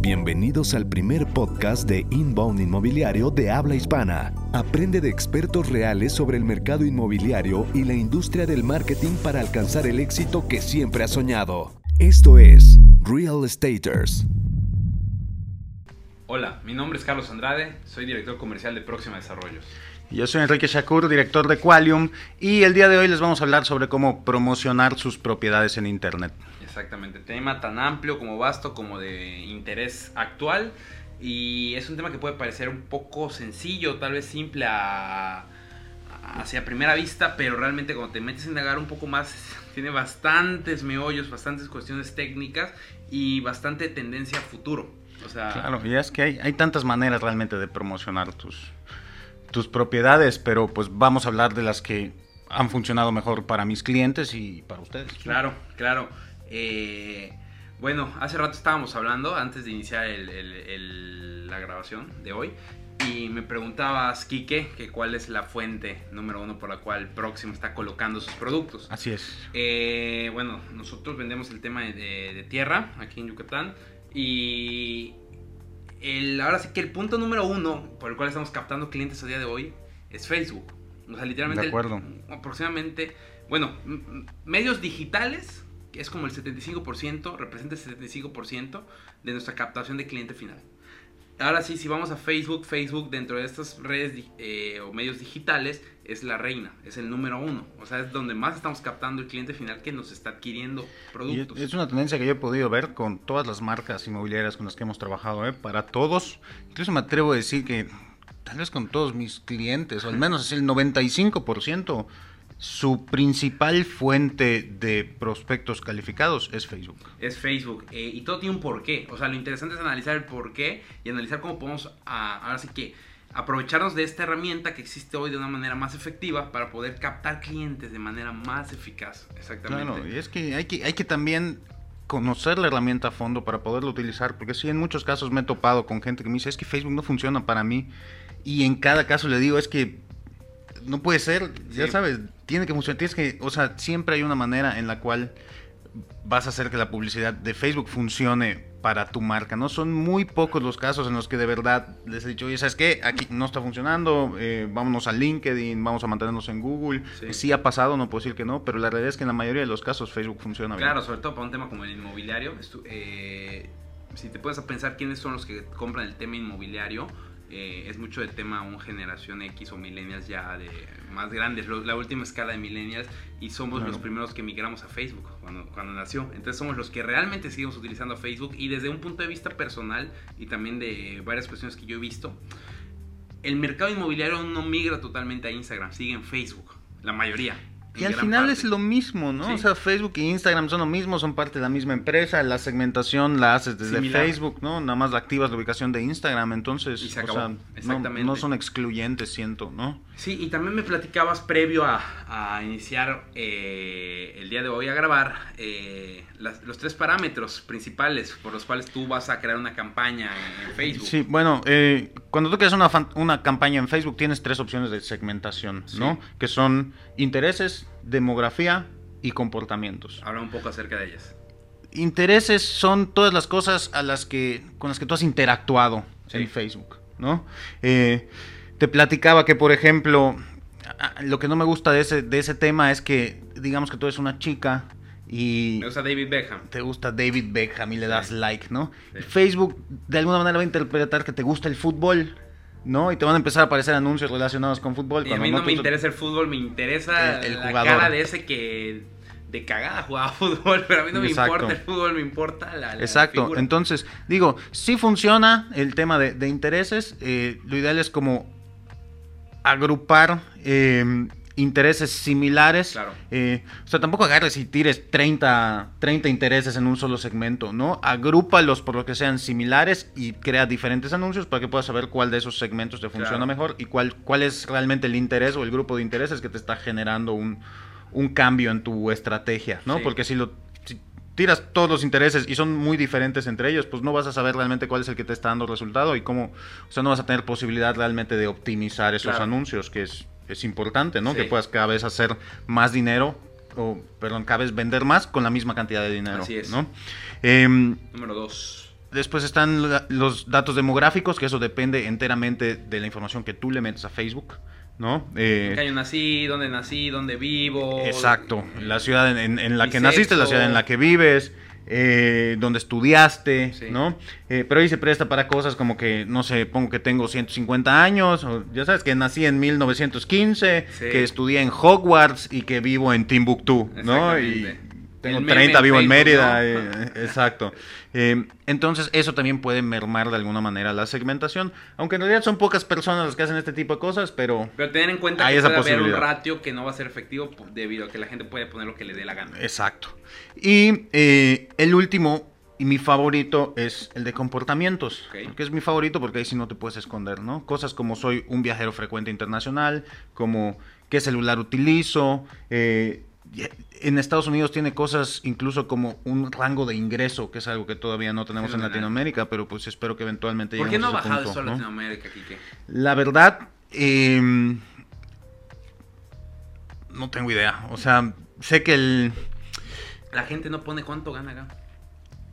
Bienvenidos al primer podcast de Inbound Inmobiliario de habla hispana. Aprende de expertos reales sobre el mercado inmobiliario y la industria del marketing para alcanzar el éxito que siempre has soñado. Esto es Real Estaters. Hola, mi nombre es Carlos Andrade, soy director comercial de Próxima Desarrollos. Yo soy Enrique Shakur, director de Qualium, y el día de hoy les vamos a hablar sobre cómo promocionar sus propiedades en Internet. Exactamente, tema tan amplio como vasto como de interés actual y es un tema que puede parecer un poco sencillo, tal vez simple a, hacia primera vista, pero realmente cuando te metes a indagar un poco más tiene bastantes meollos, bastantes cuestiones técnicas y bastante tendencia a futuro. O sea, claro, y es que hay, hay tantas maneras realmente de promocionar tus, tus propiedades, pero pues vamos a hablar de las que han funcionado mejor para mis clientes y para ustedes. Claro, claro. Eh, bueno, hace rato estábamos hablando, antes de iniciar la grabación de hoy, y me preguntabas, Quique, que cuál es la fuente número uno por la cual Próximo está colocando sus productos. Así es. Eh, bueno, nosotros vendemos el tema de, tierra aquí en Yucatán y el, ahora sí que el punto número uno por el cual estamos captando clientes a día de hoy es Facebook. O sea, literalmente. De acuerdo. aproximadamente, bueno, medios digitales es como el 75%, representa el 75% de nuestra captación de cliente final. Ahora sí, si vamos a Facebook, Facebook dentro de estas redes eh, o medios digitales es la reina, es el número uno. O sea, es donde más estamos captando el cliente final que nos está adquiriendo productos. es una tendencia que yo he podido ver con todas las marcas inmobiliarias con las que hemos trabajado, ¿eh? para todos. Incluso me atrevo a decir que tal vez con todos mis clientes, o al menos es el 95% su principal fuente de prospectos calificados es Facebook. Es Facebook. Eh, y todo tiene un porqué. O sea, lo interesante es analizar el porqué y analizar cómo podemos, ah, ahora sí que, aprovecharnos de esta herramienta que existe hoy de una manera más efectiva para poder captar clientes de manera más eficaz. Exactamente. Claro, y es que hay que, hay que también conocer la herramienta a fondo para poderlo utilizar, porque sí, en muchos casos me he topado con gente que me dice, es que Facebook no funciona para mí, y en cada caso le digo, es que no puede ser, ya sabes, tiene que funcionar, tienes que, o sea, siempre hay una manera en la cual vas a hacer que la publicidad de Facebook funcione para tu marca, ¿no? Son muy pocos los casos en los que de verdad les he dicho, oye, ¿sabes qué? Aquí no está funcionando, eh, vámonos a LinkedIn, vamos a mantenernos en Google. Sí. ha pasado, no puedo decir que no, pero la realidad es que en la mayoría de los casos Facebook funciona bien. Claro, sobre todo para un tema como el inmobiliario, eh, si te puedes pensar quiénes son los que compran el tema inmobiliario, eh, es mucho de tema un generación X o millennials ya de más grandes, la última escala de millennials y somos los primeros que migramos a Facebook cuando, cuando nació. Entonces somos los que realmente seguimos utilizando Facebook y desde un punto de vista personal y también de varias cuestiones que yo he visto, el mercado inmobiliario no migra totalmente a Instagram, sigue en Facebook, la mayoría. Y al final es lo mismo, ¿no? O sea, Facebook e Instagram son lo mismo, son parte de la misma empresa, la segmentación la haces desde Facebook, ¿no? Nada más la activas la ubicación de Instagram, entonces, o sea, no, son excluyentes, siento, ¿no? Sí, y también me platicabas previo a, iniciar eh, el día de hoy a grabar eh, los tres parámetros principales por los cuales tú vas a crear una campaña en, Facebook. Sí, bueno, eh, cuando tú creas una, una campaña en Facebook tienes tres opciones de segmentación, ¿no? Que son intereses, demografía y comportamientos. Habla un poco acerca de ellas. Intereses son todas las cosas a las que, con las que tú has interactuado en Facebook, ¿no? Eh, te platicaba que, por ejemplo, lo que no me gusta de ese, de ese tema es que, digamos que tú eres una chica y... Me gusta David Beckham. Te gusta David Beckham y le das like, ¿no? Facebook de alguna manera va a interpretar que te gusta el fútbol ¿no? Y te van a empezar a aparecer anuncios relacionados con fútbol. Y a mí no, me interesa el fútbol, me interesa el, la cara de ese que de cagada jugaba fútbol, pero a mí no me importa el fútbol, me importa la, Exacto, entonces, digo, si funciona el tema de, intereses, eh, lo ideal es como agrupar eh, intereses similares. Claro. Eh, o sea, tampoco agarres y tires 30, 30 intereses en un solo segmento, ¿no? Agrúpalos por lo que sean similares y crea diferentes anuncios para que puedas saber cuál de esos segmentos te funciona mejor y cuál, cuál es realmente el interés o el grupo de intereses que te está generando un, cambio en tu estrategia, ¿no? Porque si lo tiras todos los intereses y son muy diferentes entre ellos, pues no vas a saber realmente cuál es el que te está dando resultado y cómo, o sea, no vas a tener posibilidad realmente de optimizar esos anuncios, que es es importante, ¿no? Que puedas cada vez hacer más dinero o perdón, cada vez vender más con la misma cantidad de dinero. Así es. ¿no? Em, Número dos. Después están los datos demográficos, que eso depende enteramente de la información que tú le metes a Facebook, ¿no? Eh, ¿En qué año nací? ¿Dónde nací? ¿Dónde vivo? exacto, la ciudad en, en- en la que naciste, la ciudad en la que vives, eh, donde estudiaste, Sí. ¿no? Eh, pero ahí se presta para cosas como que, no sé, pongo que tengo 150 años, o ya sabes, que nací en 1915, Sí. que estudié en Hogwarts y que vivo en Timbuktu, ¿no? Y. tengo El meme 30, en vivo en Mérida, ¿no? eh, exacto. Eh, entonces eso también puede mermar de alguna manera la segmentación, aunque en realidad son pocas personas las que hacen este tipo de cosas, pero Pero tener en cuenta Hay que esa puede haber un ratio que no va a ser efectivo debido a que la gente puede poner lo que le dé la gana. exacto. Y eh, el último y mi favorito es el de comportamientos, Ok. porque es mi favorito porque ahí sí no te puedes esconder, ¿no? Cosas como soy un viajero frecuente internacional, como qué celular utilizo, eh, en Estados Unidos tiene cosas incluso como un rango de ingreso, que es algo que todavía no tenemos en Fenomenal.Latinoamérica, pero pues espero que eventualmente ¿Por qué no ha bajado punto, eso a ¿no? Latinoamérica, Kike? La verdad, eh, no tengo idea. O sea, sé que el... La gente no pone cuánto gana acá.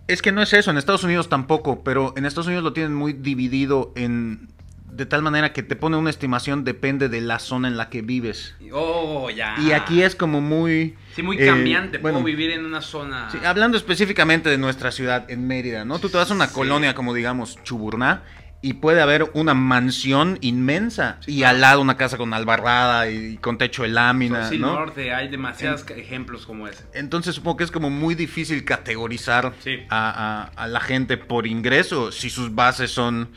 Es que no es eso, en Estados Unidos tampoco, pero en Estados Unidos lo tienen muy dividido en... De tal manera que te pone una estimación, depende de la zona en la que vives. Oh, ya. Y aquí es como muy... Sí, muy eh, cambiante. bueno, Puedo vivir en una zona. Sí, hablando específicamente de nuestra ciudad, en Mérida, ¿no? Tú te vas a una Sí. colonia como digamos Chuburná y puede haber una mansión inmensa y al lado una casa con albarrada y con techo de lámina, sí, ¿no? norte, hay demasiados ejemplos como ese. Entonces supongo que es como muy difícil categorizar Sí. a, a- a la gente por ingreso si sus bases son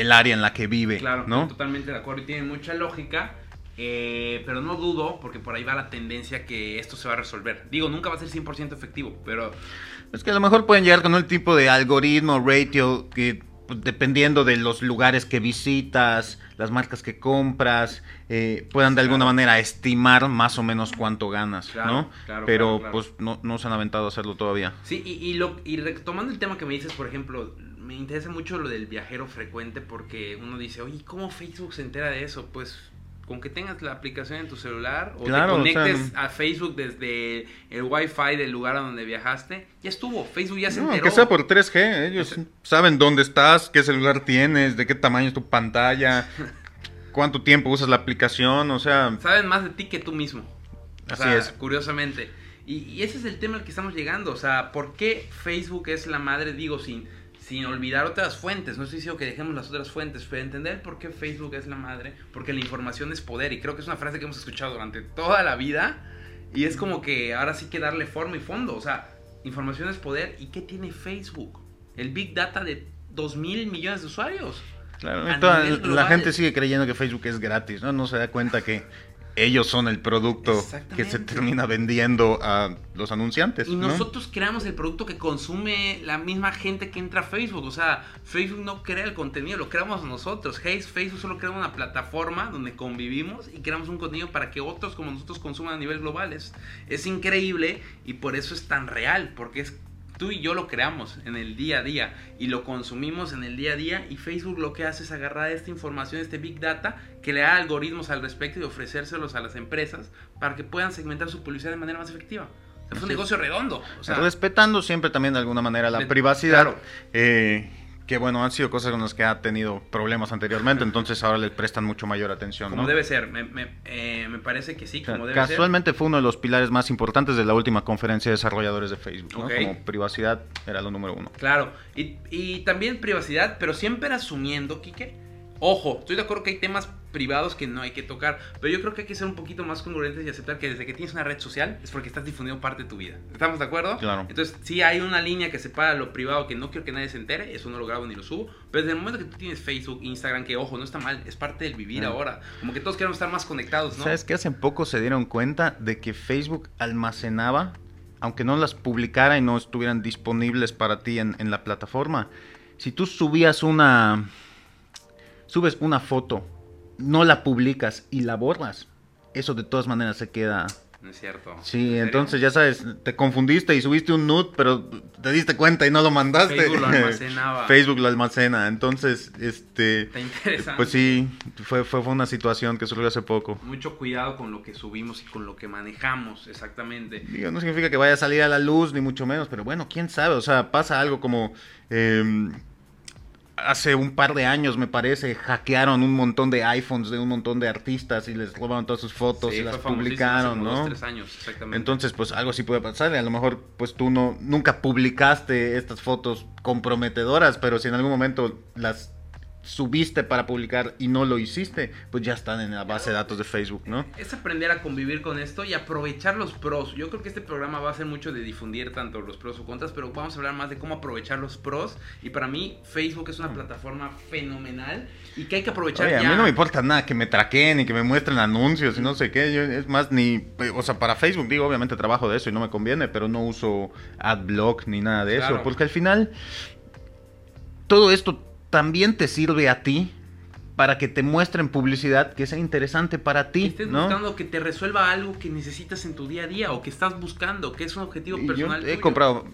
el área en la que vive, Claro, ¿no? estoy totalmente de acuerdo y tiene mucha lógica. eh, pero no dudo, porque por ahí va la tendencia que esto se va a resolver. Digo, nunca va a ser 100% efectivo, pero Es que a lo mejor pueden llegar con un tipo de algoritmo, ratio, que pues, dependiendo de los lugares que visitas, las marcas que compras, eh, puedan de alguna manera estimar más o menos cuánto ganas, Claro, ¿no? claro, Pero pues no, no se han aventado a hacerlo todavía. Sí, y, y, lo, y retomando el tema que me dices, por ejemplo, me interesa mucho lo del viajero frecuente porque uno dice, oye, ¿cómo Facebook se entera de eso? Pues con que tengas la aplicación en tu celular o Claro, o te sea, conectes a Facebook desde el Wi-Fi del lugar a donde viajaste, ya estuvo, Facebook ya se No, enteró. aunque sea por 3G, ellos saben dónde estás, qué celular tienes, de qué tamaño es tu pantalla, cuánto tiempo usas la aplicación, o sea, Saben más de ti que tú mismo. O Así sea, es. Curiosamente. Y, y ese es el tema al que estamos llegando. O sea, ¿por qué Facebook es la madre? Digo, sin, sin olvidar otras fuentes. No estoy diciendo que dejemos las otras fuentes, pero entender por qué Facebook es la madre. Porque la información es poder. Y creo que es una frase que hemos escuchado durante toda la vida. Y es como que ahora sí que darle forma y fondo. O sea, información es poder. ¿Y qué tiene Facebook? El Big Data de 2 mil millones de usuarios. claro, toda- la gente sigue creyendo que Facebook es gratis, ¿no? No se da cuenta que ellos son el producto que se termina vendiendo a los anunciantes. Y ¿no? nosotros creamos el producto que consume la misma gente que entra a Facebook. O sea, Facebook no crea el contenido, lo creamos nosotros. Hey, Facebook solo crea una plataforma donde convivimos y creamos un contenido para que otros como nosotros consuman a nivel global. Es, es increíble y por eso es tan real, porque es tú y yo lo creamos en el día a día y lo consumimos en el día a día y Facebook lo que hace es agarrar esta información, este big data, que le da algoritmos al respecto y ofrecérselos a las empresas para que puedan segmentar su publicidad de manera más efectiva. Es un negocio redondo. O sea, Respetando siempre también de alguna manera la de- privacidad. claro. eh, que bueno, han sido cosas con las que ha tenido problemas anteriormente, entonces ahora le prestan mucho mayor atención. como ¿no? debe ser, me, me- eh, me parece que sí, O sea, como debe ser. casualmente fue uno de los pilares más importantes de la última conferencia de desarrolladores de Facebook. Como privacidad era lo número uno. Claro, y, y también privacidad, pero siempre asumiendo, Quique. Ojo, estoy de acuerdo que hay temas privados que no hay que tocar, pero yo creo que hay que ser un poquito más congruentes y aceptar que desde que tienes una red social es porque estás difundiendo parte de tu vida. ¿Estamos de acuerdo? Claro. Entonces, sí hay una línea que separa lo privado que no quiero que nadie se entere, eso no lo grabo ni lo subo, pero desde el momento que tú tienes Facebook, Instagram, que ojo, no está mal, es parte del vivir Ah. ahora. Como que todos queremos estar más conectados, ¿no? ¿Sabes que Hace poco se dieron cuenta de que Facebook almacenaba, aunque no las publicara y no estuvieran disponibles para ti en, en la plataforma, si tú subías una... Subes una foto, no la publicas y la borras, eso de todas maneras se queda No es cierto. Sí, entonces ya sabes, te confundiste y subiste un nude, pero te diste cuenta y no lo mandaste. Facebook lo almacenaba. Facebook lo almacena. Entonces, este. Está interesante. Pues sí, fue, fue, fue una situación que surgió hace poco. Mucho cuidado con lo que subimos y con lo que manejamos, exactamente. Digo, no significa que vaya a salir a la luz, ni mucho menos, pero bueno, quién sabe. O sea, pasa algo como. Eh, hace un par de años, me parece, hackearon un montón de iPhones de un montón de artistas y les robaron todas sus fotos Sí, y las publicaron, ¿no? dos, tres años, exactamente. Entonces, pues algo así puede pasar. A lo mejor, pues tú no nunca publicaste estas fotos comprometedoras, pero si en algún momento las subiste para publicar y no lo hiciste, pues ya están en la base de datos de Facebook, ¿no? es aprender a convivir con esto y aprovechar los pros. Yo creo que este programa va a ser mucho de difundir tanto los pros o contras, pero vamos a hablar más de cómo aprovechar los pros. Y para mí, Facebook es una plataforma fenomenal y que hay que aprovechar Oye, a ya. mí no me importa nada que me traqueen y que me muestren anuncios y no sé qué. Yo, es más, ni. O sea, para Facebook, digo, obviamente trabajo de eso y no me conviene, pero no uso AdBlock ni nada de Claro. eso. Porque al final, todo esto también te sirve a ti para que te muestren publicidad que sea interesante para que ti, estés ¿no? buscando que te resuelva algo que necesitas en tu día a día o que estás buscando, que es un objetivo Y yo personal. he tuyo. comprado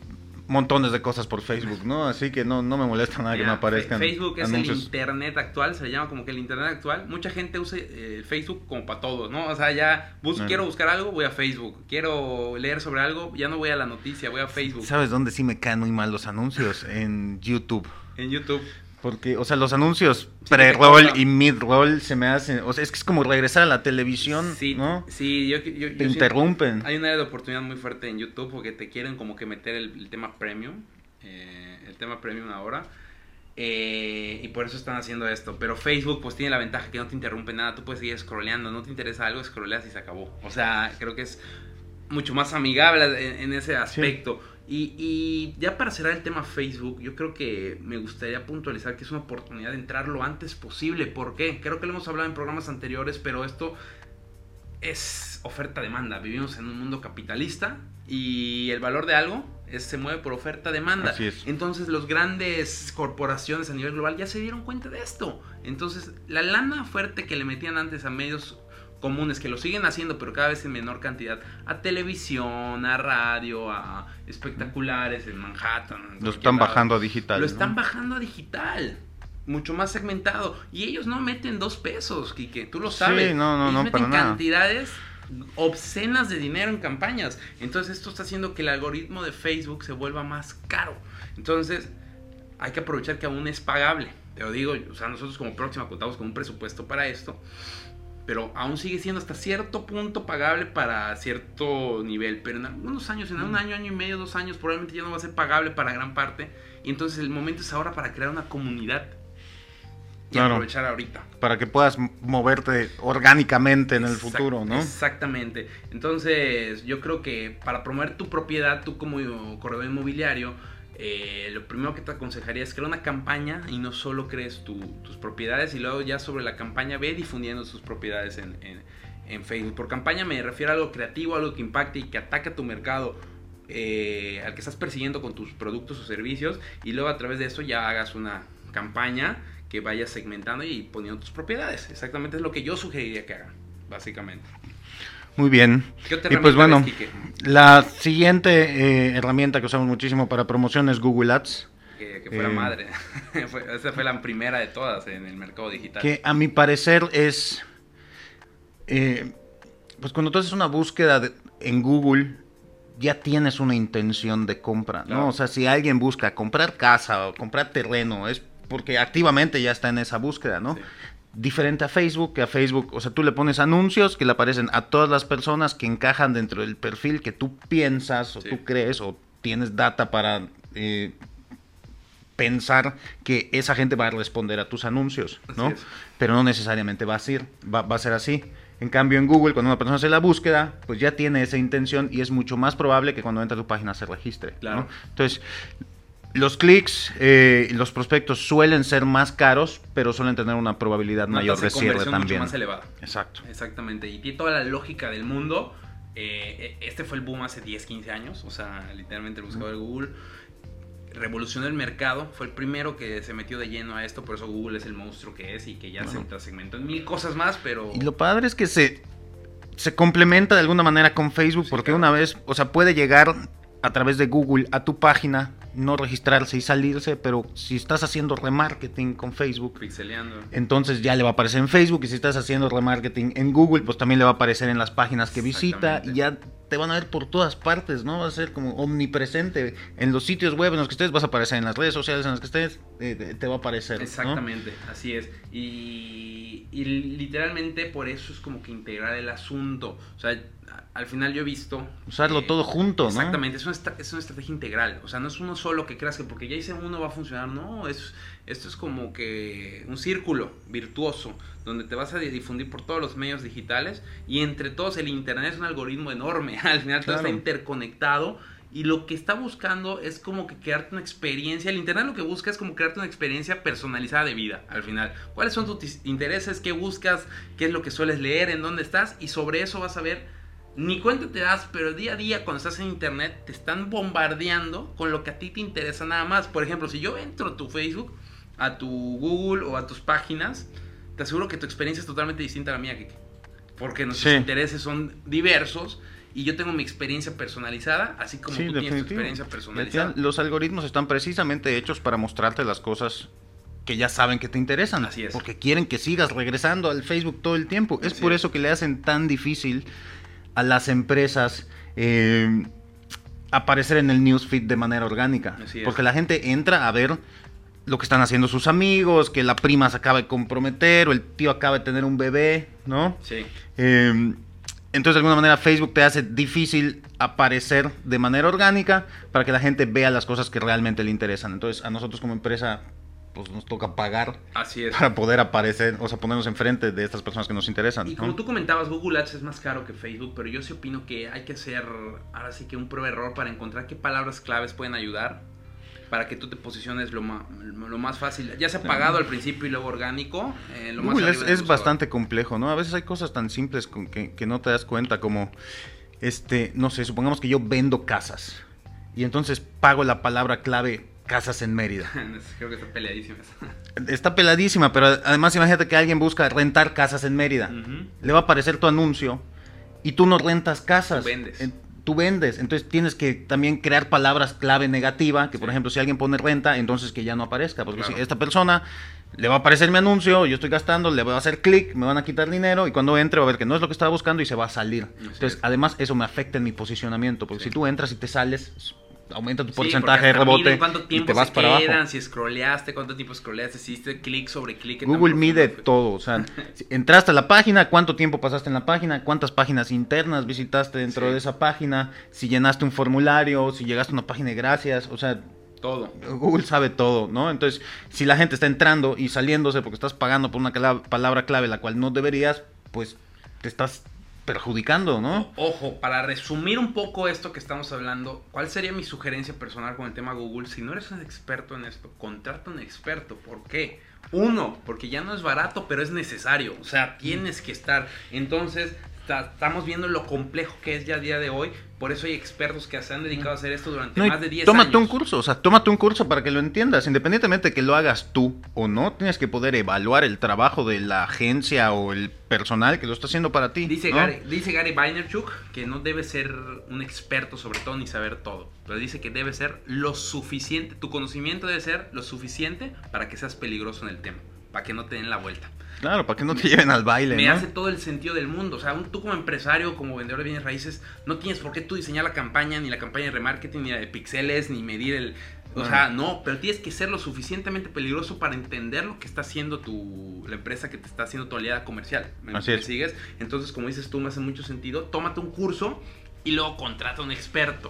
montones de cosas por Facebook, ¿no? Así que no, no me molesta nada que me aparezcan Facebook es el internet actual, se le llama como que el internet actual. Mucha gente usa eh, Facebook como para todo, ¿no? O sea, ya bus quiero buscar algo, voy a Facebook. Quiero leer sobre algo, ya no voy a la noticia, voy a Facebook. ¿Sabes dónde sí me caen muy mal los anuncios? En YouTube. En YouTube. Porque, o sea, los anuncios Sí, pre-roll y mid-roll se me hacen. O sea, es que es como regresar a la televisión, Sí, ¿no? sí, yo, yo- yo Te interrumpen. Hay un área de oportunidad muy fuerte en YouTube porque te quieren como que meter el, el tema premium, eh, el tema premium ahora. eh, y por eso están haciendo esto. Pero Facebook pues tiene la ventaja que no te interrumpe nada. Tú puedes seguir scrolleando. No te interesa algo, scrolleas y se acabó. O sea, creo que es mucho más amigable en, en ese aspecto. Y, y ya para cerrar el tema Facebook, yo creo que me gustaría puntualizar que es una oportunidad de entrar lo antes posible. ¿Por qué? Creo que lo hemos hablado en programas anteriores, pero esto es oferta-demanda. Vivimos en un mundo capitalista y el valor de algo es, se mueve por oferta-demanda. Entonces los grandes corporaciones a nivel global ya se dieron cuenta de esto. Entonces la lana fuerte que le metían antes a medios comunes, que lo siguen haciendo, pero cada vez en menor cantidad, a televisión, a radio, a espectaculares en Manhattan. en Lo están lado. bajando a digital. Lo ¿no? están bajando a digital. Mucho más segmentado. Y ellos no meten dos pesos, Kike. Tú lo Sí, sabes. no, no, Ellos no, meten para nada. cantidades obscenas de dinero en campañas. Entonces esto está haciendo que el algoritmo de Facebook se vuelva más caro. Entonces hay que aprovechar que aún es pagable. Te lo digo, o sea, nosotros como próxima contamos con un presupuesto para esto. Pero aún sigue siendo hasta cierto punto pagable para cierto nivel. Pero en algunos años, en un año, año y medio, dos años, probablemente ya no va a ser pagable para gran parte. Y entonces el momento es ahora para crear una comunidad. Y Claro. aprovechar ahorita. Para que puedas moverte orgánicamente en el futuro, ¿no? Exactamente. Entonces, yo creo que para promover tu propiedad, tú como corredor inmobiliario, eh, lo primero que te aconsejaría es crear una campaña y no solo crees tu- tus propiedades y luego ya sobre la campaña ve difundiendo tus propiedades en, en- en Facebook. Por campaña me refiero a algo creativo, algo que impacte y que ataque a tu mercado. eh, al que estás persiguiendo con tus productos o servicios y luego a través de eso ya hagas una campaña que vayas segmentando y poniendo tus propiedades. Exactamente es lo que yo sugeriría que hagan, básicamente. Muy bien. ¿Qué otra Y pues bueno, ves, la siguiente eh, herramienta que usamos muchísimo para promoción es Google Ads. Que, que fue la Eh, madre. Esa fue la primera de todas en el mercado digital. Que a mi parecer es. eh, pues cuando tú haces una búsqueda de- en Google, ya tienes una intención de compra, ¿no? O sea, si alguien busca comprar casa o comprar terreno, es porque activamente ya está en esa búsqueda, ¿no? Sí. Diferente a Facebook, que a Facebook, o sea, tú le pones anuncios que le aparecen a todas las personas que encajan dentro del perfil que tú piensas o Sí. tú crees o tienes data para eh, pensar que esa gente va a responder a tus anuncios, ¿no? Pero no necesariamente va a ser, va, va a ser así. En cambio, en Google, cuando una persona hace la búsqueda, pues ya tiene esa intención y es mucho más probable que cuando entra a tu página se registre. ¿no? Claro. Entonces, los clics eh, los prospectos suelen ser más caros, pero suelen tener una probabilidad Una mayor de cierre también. mucho más elevada. Exacto. Exactamente. Y tiene toda la lógica del mundo. Eh, este fue el boom hace 10, 15 años. O sea, literalmente el buscador de Google revolucionó el mercado. Fue el primero que se metió de lleno a esto. Por eso Google es el monstruo que es y que ya Bueno. se segmentó en mil cosas más. Pero Y lo padre es que se se complementa de alguna manera con Facebook porque una vez, o sea, puede llegar a través de Google a tu página, no registrarse y salirse, pero si estás haciendo remarketing con Facebook, Pixeleando. entonces ya le va a aparecer en Facebook y si estás haciendo remarketing en Google, pues también le va a aparecer en las páginas que visita y ya te van a ver por todas partes, ¿no? Va a ser como omnipresente en los sitios web en los que estés, vas a aparecer en las redes sociales en las que estés, eh, te va a aparecer. ¿no? Exactamente, así es. Y, y literalmente por eso es como que integrar el asunto. O sea, al final yo he visto... Usarlo todo junto, ¿no? Exactamente, es una, es una, estrategia integral. O sea, no es uno solo que creas que porque ya hice uno va a funcionar. No, es, esto es como que un círculo virtuoso donde te vas a difundir por todos los medios digitales y entre todos el Internet es un algoritmo enorme. Al final todo está interconectado y lo que está buscando es como que crearte una experiencia. El Internet lo que busca es como crearte una experiencia personalizada de vida al final. ¿Cuáles son tus intereses? ¿Qué buscas? ¿Qué es lo que sueles leer? ¿En dónde estás? Y sobre eso vas a ver ni cuenta te das, pero día a día cuando estás en internet te están bombardeando con lo que a ti te interesa nada más. Por ejemplo, si yo entro a tu Facebook, a tu Google o a tus páginas, te aseguro que tu experiencia es totalmente distinta a la mía, Kike. Porque nuestros sí. intereses son diversos y yo tengo mi experiencia personalizada, así como sí, tú tienes tu experiencia personalizada. Los algoritmos están precisamente hechos para mostrarte las cosas que ya saben que te interesan. Así es. Porque quieren que sigas regresando al Facebook todo el tiempo. Así es por eso que le hacen tan difícil a las empresas eh, aparecer en el newsfeed de manera orgánica. Porque la gente entra a ver lo que están haciendo sus amigos, que la prima se acaba de comprometer o el tío acaba de tener un bebé, ¿no? Sí. Eh, entonces, de alguna manera, Facebook te hace difícil aparecer de manera orgánica para que la gente vea las cosas que realmente le interesan. Entonces, a nosotros como empresa, pues nos toca pagar Así es. para poder aparecer, o sea, ponernos enfrente de estas personas que nos interesan. Y como ¿no? tú comentabas, Google Ads es más caro que Facebook, pero yo sí opino que hay que hacer ahora sí que un prueba error para encontrar qué palabras claves pueden ayudar para que tú te posiciones lo más, lo más fácil, ya sea pagado al principio y luego orgánico. Eh, lo Google más es, es bastante complejo, ¿no? A veces hay cosas tan simples con que, que no te das cuenta, como, este, no sé, supongamos que yo vendo casas y entonces pago la palabra clave casas en Mérida. Creo que está peleadísima. Está peladísima, pero además imagínate que alguien busca rentar casas en Mérida. Uh -huh. Le va a aparecer tu anuncio y tú no rentas casas. Tú vendes. Tú vendes. Entonces tienes que también crear palabras clave negativa, que sí. por ejemplo si alguien pone renta, entonces que ya no aparezca. Porque claro. si esta persona le va a aparecer mi anuncio, yo estoy gastando, le voy a hacer clic, me van a quitar dinero y cuando entre va a ver que no es lo que estaba buscando y se va a salir. Así Entonces es. además eso me afecta en mi posicionamiento, porque Sí. si tú entras y te sales aumenta tu porcentaje de rebote y te vas para quedan, abajo. si scrolleaste, cuánto tiempo scrolleaste, si hiciste clic sobre clic. Google mide todo, o sea, si entraste a la página, cuánto tiempo pasaste en la página, cuántas páginas internas visitaste dentro Sí. de esa página, si llenaste un formulario, si llegaste a una página de gracias, o sea, Todo. Google sabe todo, ¿no? Entonces, si la gente está entrando y saliéndose porque estás pagando por una palabra clave la cual no deberías, pues te estás perjudicando, ¿no? Ojo, para resumir un poco esto que estamos hablando, ¿cuál sería mi sugerencia personal con el tema Google? Si no eres un experto en esto, contrata un experto. ¿Por qué? Uno, porque ya no es barato, pero es necesario. O sea, tienes que estar. Entonces, estamos viendo lo complejo que es ya a día de hoy. Por eso hay expertos que se han dedicado a hacer esto durante No, más de 10 tómate años. un curso, o sea, tómate un curso para que lo entiendas. Independientemente de que lo hagas tú o no, tienes que poder evaluar el trabajo de la agencia o el personal que lo está haciendo para ti. Dice, ¿no? Gary, dice Gary Vaynerchuk que no debe ser un experto sobre todo ni saber todo, pero dice que debe ser lo suficiente, tu conocimiento debe ser lo suficiente para que seas peligroso en el tema, para que no te den la vuelta. Claro, para que no te lleven al baile, Me ¿no? hace todo el sentido del mundo, o sea, tú como empresario, como vendedor de bienes raíces, no tienes por qué tú diseñar la campaña, ni la campaña de remarketing, ni la de pixeles, ni medir el... O sea, no, pero tienes que ser lo suficientemente peligroso para entender lo que está haciendo tu, la empresa que te está haciendo tu aliada comercial. ¿Me, Así me es. sigues? Entonces, como dices tú, me hace mucho sentido. Tómate un curso y luego contrata a un experto.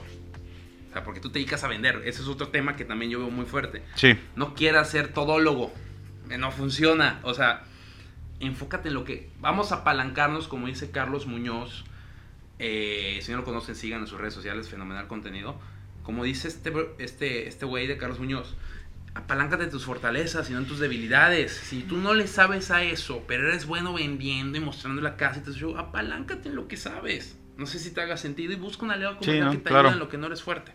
O sea, porque tú te dedicas a vender. Ese es otro tema que también yo veo muy fuerte. Sí. No quieras ser todólogo. Eh, No funciona. O sea, enfócate en lo que... Vamos a apalancarnos, como dice Carlos Muñoz. Eh, si no lo conocen, sigan en sus redes sociales. Fenomenal contenido. Como dice este este este güey de Carlos Muñoz. Apaláncate en tus fortalezas y no en tus debilidades. Si tú no le sabes a eso, pero eres bueno vendiendo y mostrando la casa y todo eso, apaláncate en lo que sabes. No sé si te haga sentido y busca un aliado Sí, comercial ¿no? que te Claro. ayude en lo que no eres fuerte.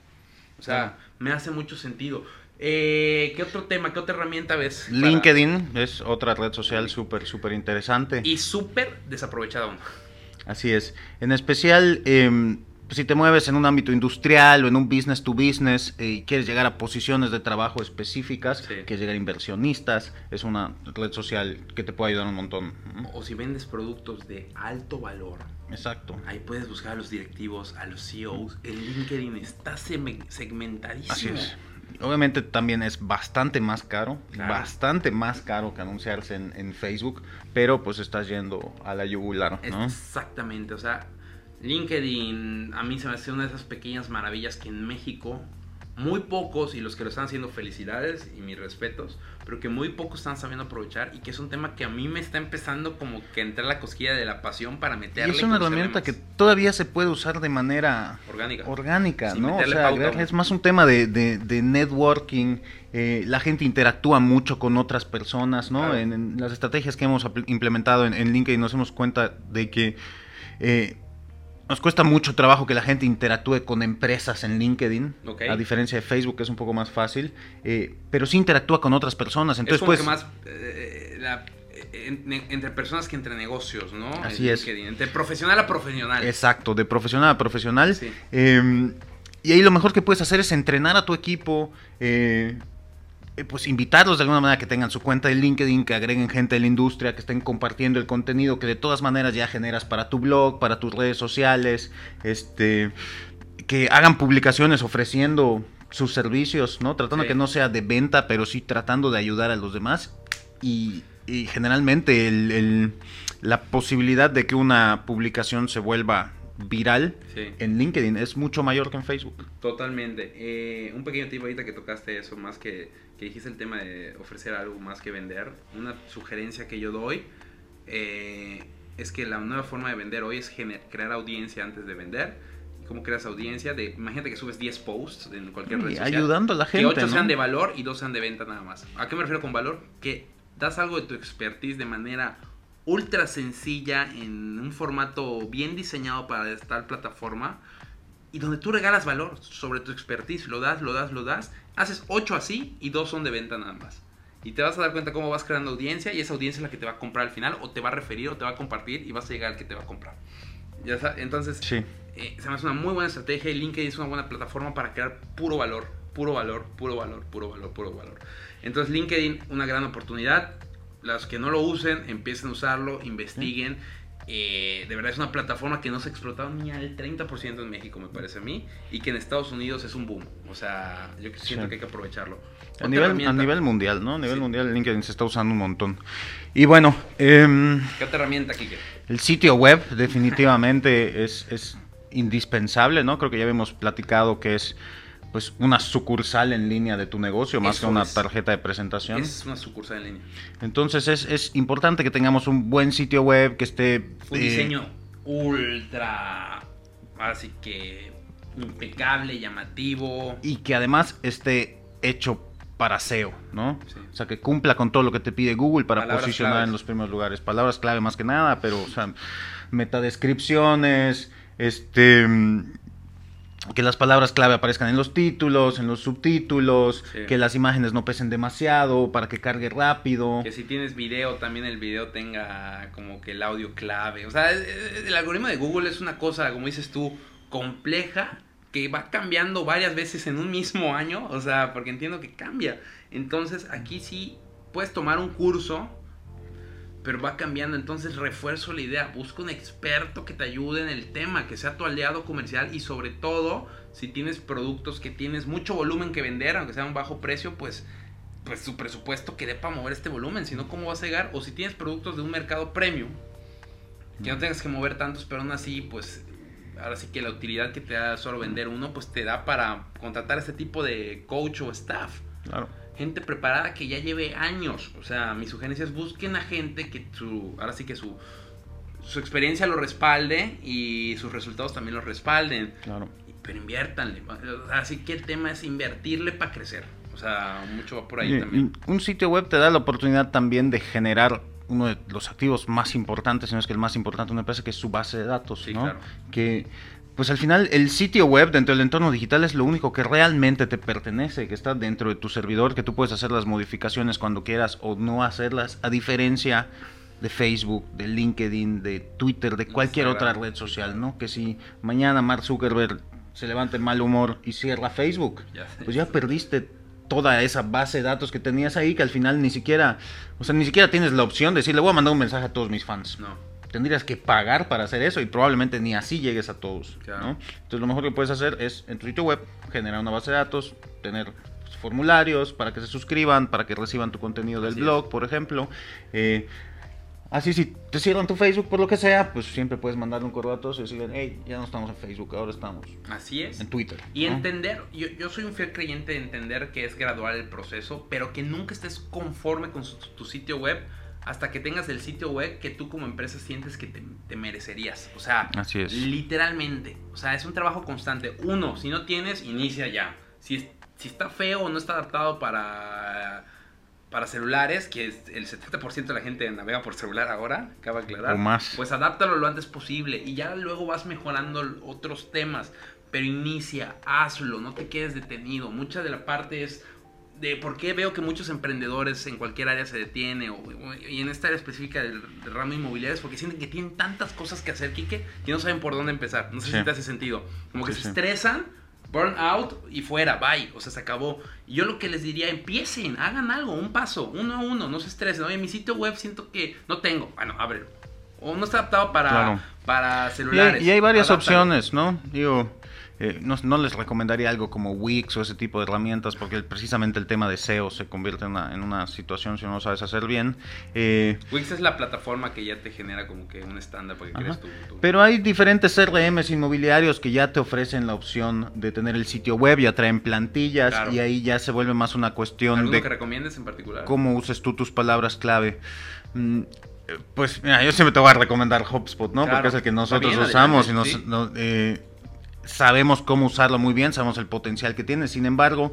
O sea, me hace mucho sentido. Eh, ¿Qué otro tema, qué otra herramienta ves? para- LinkedIn es otra red social súper, súper interesante. Y súper desaprovechada aún. Así es. En especial, em, si te mueves en un ámbito industrial o en un business to business eh, y quieres llegar a posiciones de trabajo específicas, Sí. quieres llegar a inversionistas, es una red social que te puede ayudar un montón. O si vendes productos de alto valor, Exacto. ahí puedes buscar a los directivos, a los CEOs. El LinkedIn está segmentadísimo. Así es. Obviamente también es bastante más caro, Claro. bastante más caro que anunciarse en, en Facebook, pero pues estás yendo a la yugular, ¿no? Exactamente, o sea, LinkedIn a mí se me hace una de esas pequeñas maravillas que en México muy pocos, y los que lo están haciendo felicidades y mis respetos, pero que muy pocos están sabiendo aprovechar y que es un tema que a mí me está empezando como que a entrar la cosquilla de la pasión para Y meterle. es una herramienta que todavía se puede usar de manera orgánica. orgánica, Sin ¿no? O sea, es más un tema de, de- de networking, eh, la gente interactúa mucho con otras personas, ¿no? Claro. En, en las estrategias que hemos implementado en, en LinkedIn nos damos cuenta de que eh, nos cuesta mucho trabajo que la gente interactúe con empresas en LinkedIn, Ok. a diferencia de Facebook, que es un poco más fácil, eh, pero sí interactúa con otras personas. Entonces, es como pues, que más eh, la- en- en- entre personas que entre negocios, ¿no? Así En es. LinkedIn, Entre profesional a profesional. Exacto, de profesional a profesional. Sí. Eh, y ahí lo mejor que puedes hacer es entrenar a tu equipo, eh, eh, pues invitarlos de alguna manera que tengan su cuenta de LinkedIn, que agreguen gente de la industria, que estén compartiendo el contenido que de todas maneras ya generas para tu blog, para tus redes sociales, este, que hagan publicaciones ofreciendo sus servicios, ¿no? Tratando Sí. que no sea de venta, pero sí tratando de ayudar a los demás. Y, y generalmente el- el- la posibilidad de que una publicación se vuelva viral Sí. en LinkedIn es mucho mayor que en Facebook. Totalmente. Eh, un pequeño tip ahorita que tocaste eso, más que, que dijiste el tema de ofrecer algo más que vender. Una sugerencia que yo doy eh, es que la nueva forma de vender hoy es crear audiencia antes de vender. ¿Y ¿Cómo creas audiencia? De, imagínate que subes 10 posts en cualquier red social. ayudando a la Que gente. 8 ¿no? sean de valor y 2 sean de venta nada más. ¿A qué me refiero con valor? Que das algo de tu expertise de manera ultra sencilla en un formato bien diseñado para esta plataforma y donde tú regalas valor sobre tu expertise, lo das, lo das, lo das, haces 8 así y 2 son de venta nada más. Y te vas a dar cuenta cómo vas creando audiencia y esa audiencia es la que te va a comprar al final o te va a referir o te va a compartir y vas a llegar al que te va a comprar. Ya entonces, Sí. eh, se me hace una muy buena estrategia y LinkedIn es una buena plataforma para crear puro valor, puro valor, puro valor, puro valor, puro valor. Entonces LinkedIn, una gran oportunidad. Los que no lo usen, empiecen a usarlo, investiguen. Eh, de verdad es una plataforma que no se ha explotado ni al 30% en México, me parece a mí, y que en Estados Unidos es un boom. O sea, yo siento Sí. que hay que aprovecharlo. A nivel, a nivel mundial, ¿no? A nivel Sí. mundial LinkedIn se está usando un montón. Y bueno, em, ¿Qué otra herramienta, Kike? el sitio web definitivamente es, es indispensable, ¿no? Creo que ya habíamos platicado que es pues una sucursal en línea de tu negocio, más Eso que una es. tarjeta de presentación. Es una sucursal en línea. Entonces es, es importante que tengamos un buen sitio web, que esté... Un eh, diseño ultra, así que impecable, llamativo. y que además esté hecho para SEO, ¿no? Sí. O sea, que cumpla con todo lo que te pide Google para Palabras posicionar claves. en los primeros lugares. Palabras clave más que nada, pero, o sea, metadescripciones, este... Que las palabras clave aparezcan en los títulos, en los subtítulos, Sí. que las imágenes no pesen demasiado, para que cargue rápido. Que si tienes video, también el video tenga como que el audio clave. O sea, eh, el algoritmo de Google es una cosa, como dices tú, compleja, que va cambiando varias veces en un mismo año. O sea, porque entiendo que cambia. Entonces, aquí sí puedes tomar un curso, pero va cambiando. Entonces, refuerzo la idea. Busca un experto que te ayude en el tema, que sea tu aliado comercial y sobre todo, si tienes productos que tienes mucho volumen que vender, aunque sea a un bajo precio, pues pues su presupuesto que dé para mover este volumen, si no, ¿cómo vas a llegar? O si tienes productos de un mercado premium, que no tengas que mover tantos, pero aún así, pues ahora sí que la utilidad que te da solo vender uno, pues te da para contratar este tipo de coach o staff. Claro. Gente preparada que ya lleve años. O sea, mi sugerencia es busquen a gente que su, ahora sí que su, su experiencia lo respalde y sus resultados también los respalden. Claro. Pero inviértanle. Así que el tema es invertirle para crecer. O sea, mucho va por ahí Y- también. Un sitio web te da la oportunidad también de generar uno de los activos más importantes, si no es que el más importante de una empresa, que es su base de datos, Sí, ¿no? claro. Que, pues al final, el sitio web dentro del entorno digital es lo único que realmente te pertenece, que está dentro de tu servidor, que tú puedes hacer las modificaciones cuando quieras o no hacerlas, a diferencia de Facebook, de LinkedIn, de Twitter, de cualquier otra red social, ¿no? Que si mañana Mark Zuckerberg se levanta en mal humor y cierra Facebook, pues ya perdiste toda esa base de datos que tenías ahí que al final ni siquiera, o sea, ni siquiera tienes la opción de decirle voy a mandar un mensaje a todos mis fans. No. Tendrías que pagar para hacer eso y probablemente ni así llegues a todos. ¿no? Entonces lo mejor que puedes hacer es en tu sitio web generar una base de datos, tener formularios para que se suscriban, para que reciban tu contenido del blog, por ejemplo. Eh, así si te cierran tu Facebook por lo que sea, pues siempre puedes mandarle un correo a todos y decirle, hey, ya no estamos en Facebook, ahora estamos. Así es. En Twitter. Y entender, yo, yo, soy un fiel creyente de entender que es gradual el proceso, pero que nunca estés conforme con tu sitio web hasta que tengas el sitio web que tú como empresa sientes que te, merecerías. O sea, Así es. literalmente. O sea, es un trabajo constante. Uno, si no tienes, inicia ya. Si, si está feo o no está adaptado para, para celulares, que el 70% de la gente navega por celular ahora, acaba de aclarar. O más. Pues adáptalo lo antes posible y ya luego vas mejorando otros temas. Pero inicia, hazlo, no te quedes detenido. Mucha de la parte es de por qué veo que muchos emprendedores en cualquier área se detienen, o, y en esta área específica del, ramo inmobiliario, es porque sienten que tienen tantas cosas que hacer, Kike, que no saben por dónde empezar. No sé si te hace sentido. Como que se estresan, burn out y fuera, bye. O sea, se acabó. Y yo lo que les diría, empiecen, hagan algo, un paso, uno a uno, no se estresen. Oye, mi sitio web siento que no tengo. Bueno, ábrelo. O no está adaptado para, para celulares. Y hay, varias opciones, ¿no? Digo eh, no, les recomendaría algo como Wix o ese tipo de herramientas porque precisamente el tema de SEO se convierte en una, situación si no lo sabes hacer bien. Eh, Wix es la plataforma que ya te genera como que un estándar para que crees tu, Pero hay diferentes CRMs inmobiliarios que ya te ofrecen la opción de tener el sitio web, ya traen plantillas y ahí ya se vuelve más una cuestión de... que recomiendes en particular? Cómo uses tú tus palabras clave. Mm, pues mira, yo siempre te voy a recomendar HubSpot, ¿no? Porque es el que nosotros usamos y nos, eh, sabemos cómo usarlo muy bien, sabemos el potencial que tiene. Sin embargo,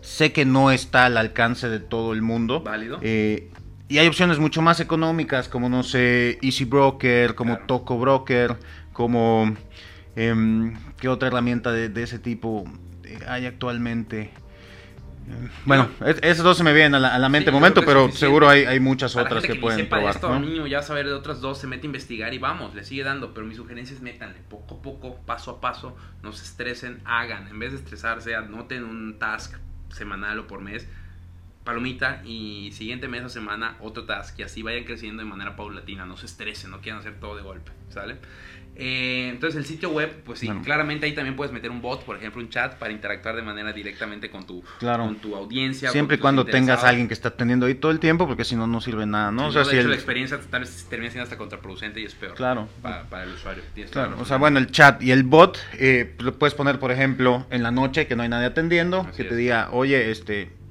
sé que no está al alcance de todo el mundo. Válido. Eh, y hay opciones mucho más económicas, como no sé, Easy Broker, como Toco Broker, como. Em, ¿Qué otra herramienta de, ese tipo hay actualmente? Bueno, esos dos se me vienen a la, mente en momento, pero seguro hay, hay muchas otras que, pueden probar. Esto, niño ya saber de otras dos, se mete a investigar y vamos, le sigue dando. Pero mi sugerencia es métanle poco a poco, paso a paso, no se estresen, hagan. En vez de estresarse, anoten un task semanal o por mes, palomita y siguiente mes o semana otro task y así vayan creciendo de manera paulatina, no se estresen, no quieran hacer todo de golpe, ¿sale? Eh, entonces el sitio web, pues sí, claramente ahí también puedes meter un bot, por ejemplo un chat para interactuar de manera directamente con tu, con tu audiencia. Siempre y cuando tengas a alguien que está atendiendo ahí todo el tiempo, porque si no, no sirve nada, ¿no? o sea, si la experiencia tal vez termina siendo hasta contraproducente y es peor claro. para, el usuario. Claro. O sea, bueno, el chat y el bot eh, lo puedes poner, por ejemplo, en la noche que no hay nadie atendiendo, que te diga, oye, este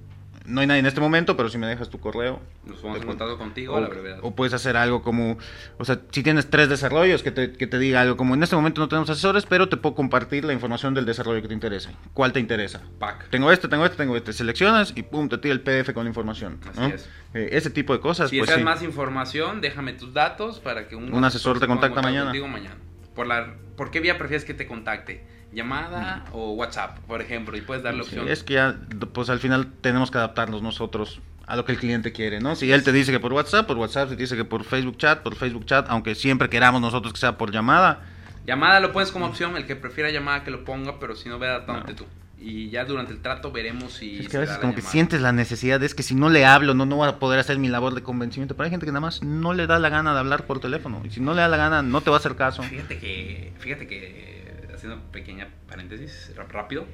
no hay nadie en este momento, pero si me dejas tu correo. Nos vamos a contigo o, a la brevedad. O puedes hacer algo como, o sea, si tienes tres desarrollos, que te, que te diga algo como, en este momento no tenemos asesores, pero te puedo compartir la información del desarrollo que te interese. ¿Cuál te interesa? Pack. Tengo este, tengo este, tengo este. Seleccionas y pum, te tira el PDF con la información. Así es. Eh, ese tipo de cosas. Si pues, deseas más información, déjame tus datos para que un, asesor, te contacte mañana. Mañana. Por, la, ¿Por qué vía prefieres que te contacte? Llamada o WhatsApp, por ejemplo, y puedes darle opción. es que ya, pues al final tenemos que adaptarnos nosotros a lo que el cliente quiere, ¿no? Si él te dice que por WhatsApp, por WhatsApp, si te dice que por Facebook Chat, por Facebook Chat, aunque siempre queramos nosotros que sea por llamada. Llamada lo pones como opción, el que prefiera llamada que lo ponga, pero si no, ve adaptándote tú. Y ya durante el trato veremos si... Es que a veces como que sientes la necesidad, es que si no le hablo, no, no voy a poder hacer mi labor de convencimiento. Pero hay gente que nada más no le da la gana de hablar por teléfono. Y si no le da la gana, no te va a hacer caso. Fíjate que, fíjate que haciendo pequeña paréntesis, rápido.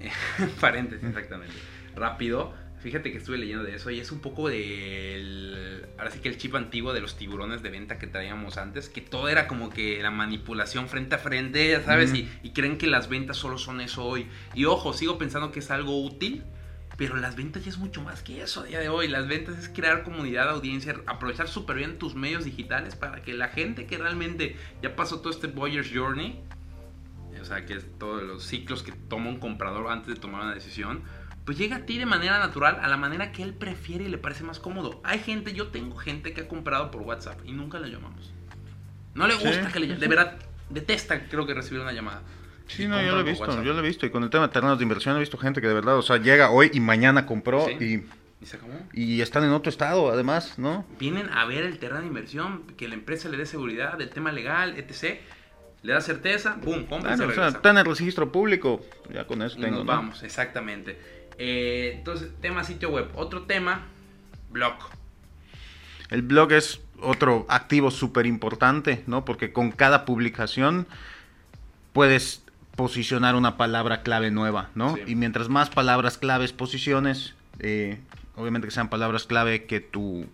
paréntesis, exactamente. Rápido. Fíjate que estuve leyendo de eso y es un poco del. Ahora sí que el chip antiguo de los tiburones de venta que traíamos antes, que todo era como que la manipulación frente a frente, ya sabes, y, y, creen que las ventas solo son eso hoy. Y ojo, sigo pensando que es algo útil, pero las ventas ya es mucho más que eso a día de hoy. Las ventas es crear comunidad, audiencia, aprovechar súper bien tus medios digitales para que la gente que realmente ya pasó todo este Boyer's Journey sea, que es todos los ciclos que toma un comprador antes de tomar una decisión, pues llega a ti de manera natural, a la manera que él prefiere y le parece más cómodo. Hay gente, yo tengo gente que ha comprado por WhatsApp y nunca le llamamos. No le gusta que le llamen, de verdad, detesta creo que recibir una llamada. Sí, no, yo lo he visto, yo lo he visto. Y con el tema de terrenos de inversión he visto gente que de verdad, o sea, llega hoy y mañana compró y Y se acabó. Y están en otro estado, además, ¿no? Vienen a ver el terreno de inversión, que la empresa le dé seguridad, del tema legal, etc. Le da certeza, boom, compra y se Bueno, o sea, regresa. está en el registro público, ya con eso Y tengo, nos ¿no? vamos, exactamente. Eh, entonces, tema sitio web. Otro tema, blog. El blog es otro activo súper importante, ¿no? Porque con cada publicación puedes posicionar una palabra clave nueva, ¿no? Sí. Y mientras más palabras claves posiciones, eh, obviamente que sean palabras clave que tu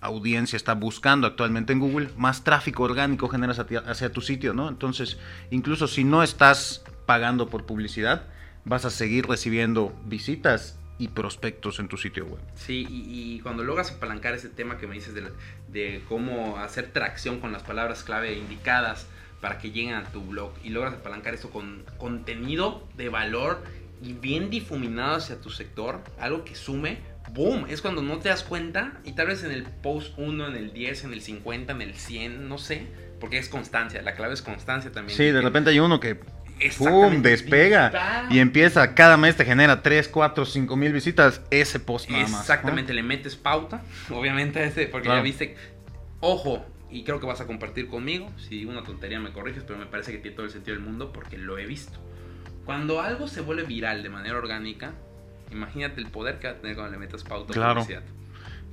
audiencia está buscando actualmente en Google, más tráfico orgánico generas hacia, tu sitio, ¿no? Entonces, incluso si no estás pagando por publicidad, vas a seguir recibiendo visitas y prospectos en tu sitio web. Sí, y, cuando logras apalancar ese tema que me dices de cómo hacer tracción con las palabras clave indicadas para que lleguen a tu blog y logras apalancar esto con contenido de valor y bien difuminado hacia tu sector, algo que sume, boom, es cuando no te das cuenta y tal vez en el post 1, en el 10, en el 50, en el 100, no sé, porque es constancia, la clave es constancia también. Sí, de repente hay uno que ¡pum! Despega dispara. y empieza, cada mes te genera 3, 4, 5 mil visitas ese post nada más. ¿no? Exactamente, le metes pauta, obviamente, a ese, porque Claro. ya viste. Ojo, y creo que vas a compartir conmigo. Si digo una tontería me corriges, pero me parece que tiene todo el sentido del mundo porque lo he visto. Cuando algo se vuelve viral de manera orgánica, imagínate el poder que va a tener cuando le metas pauta Claro. publicidad.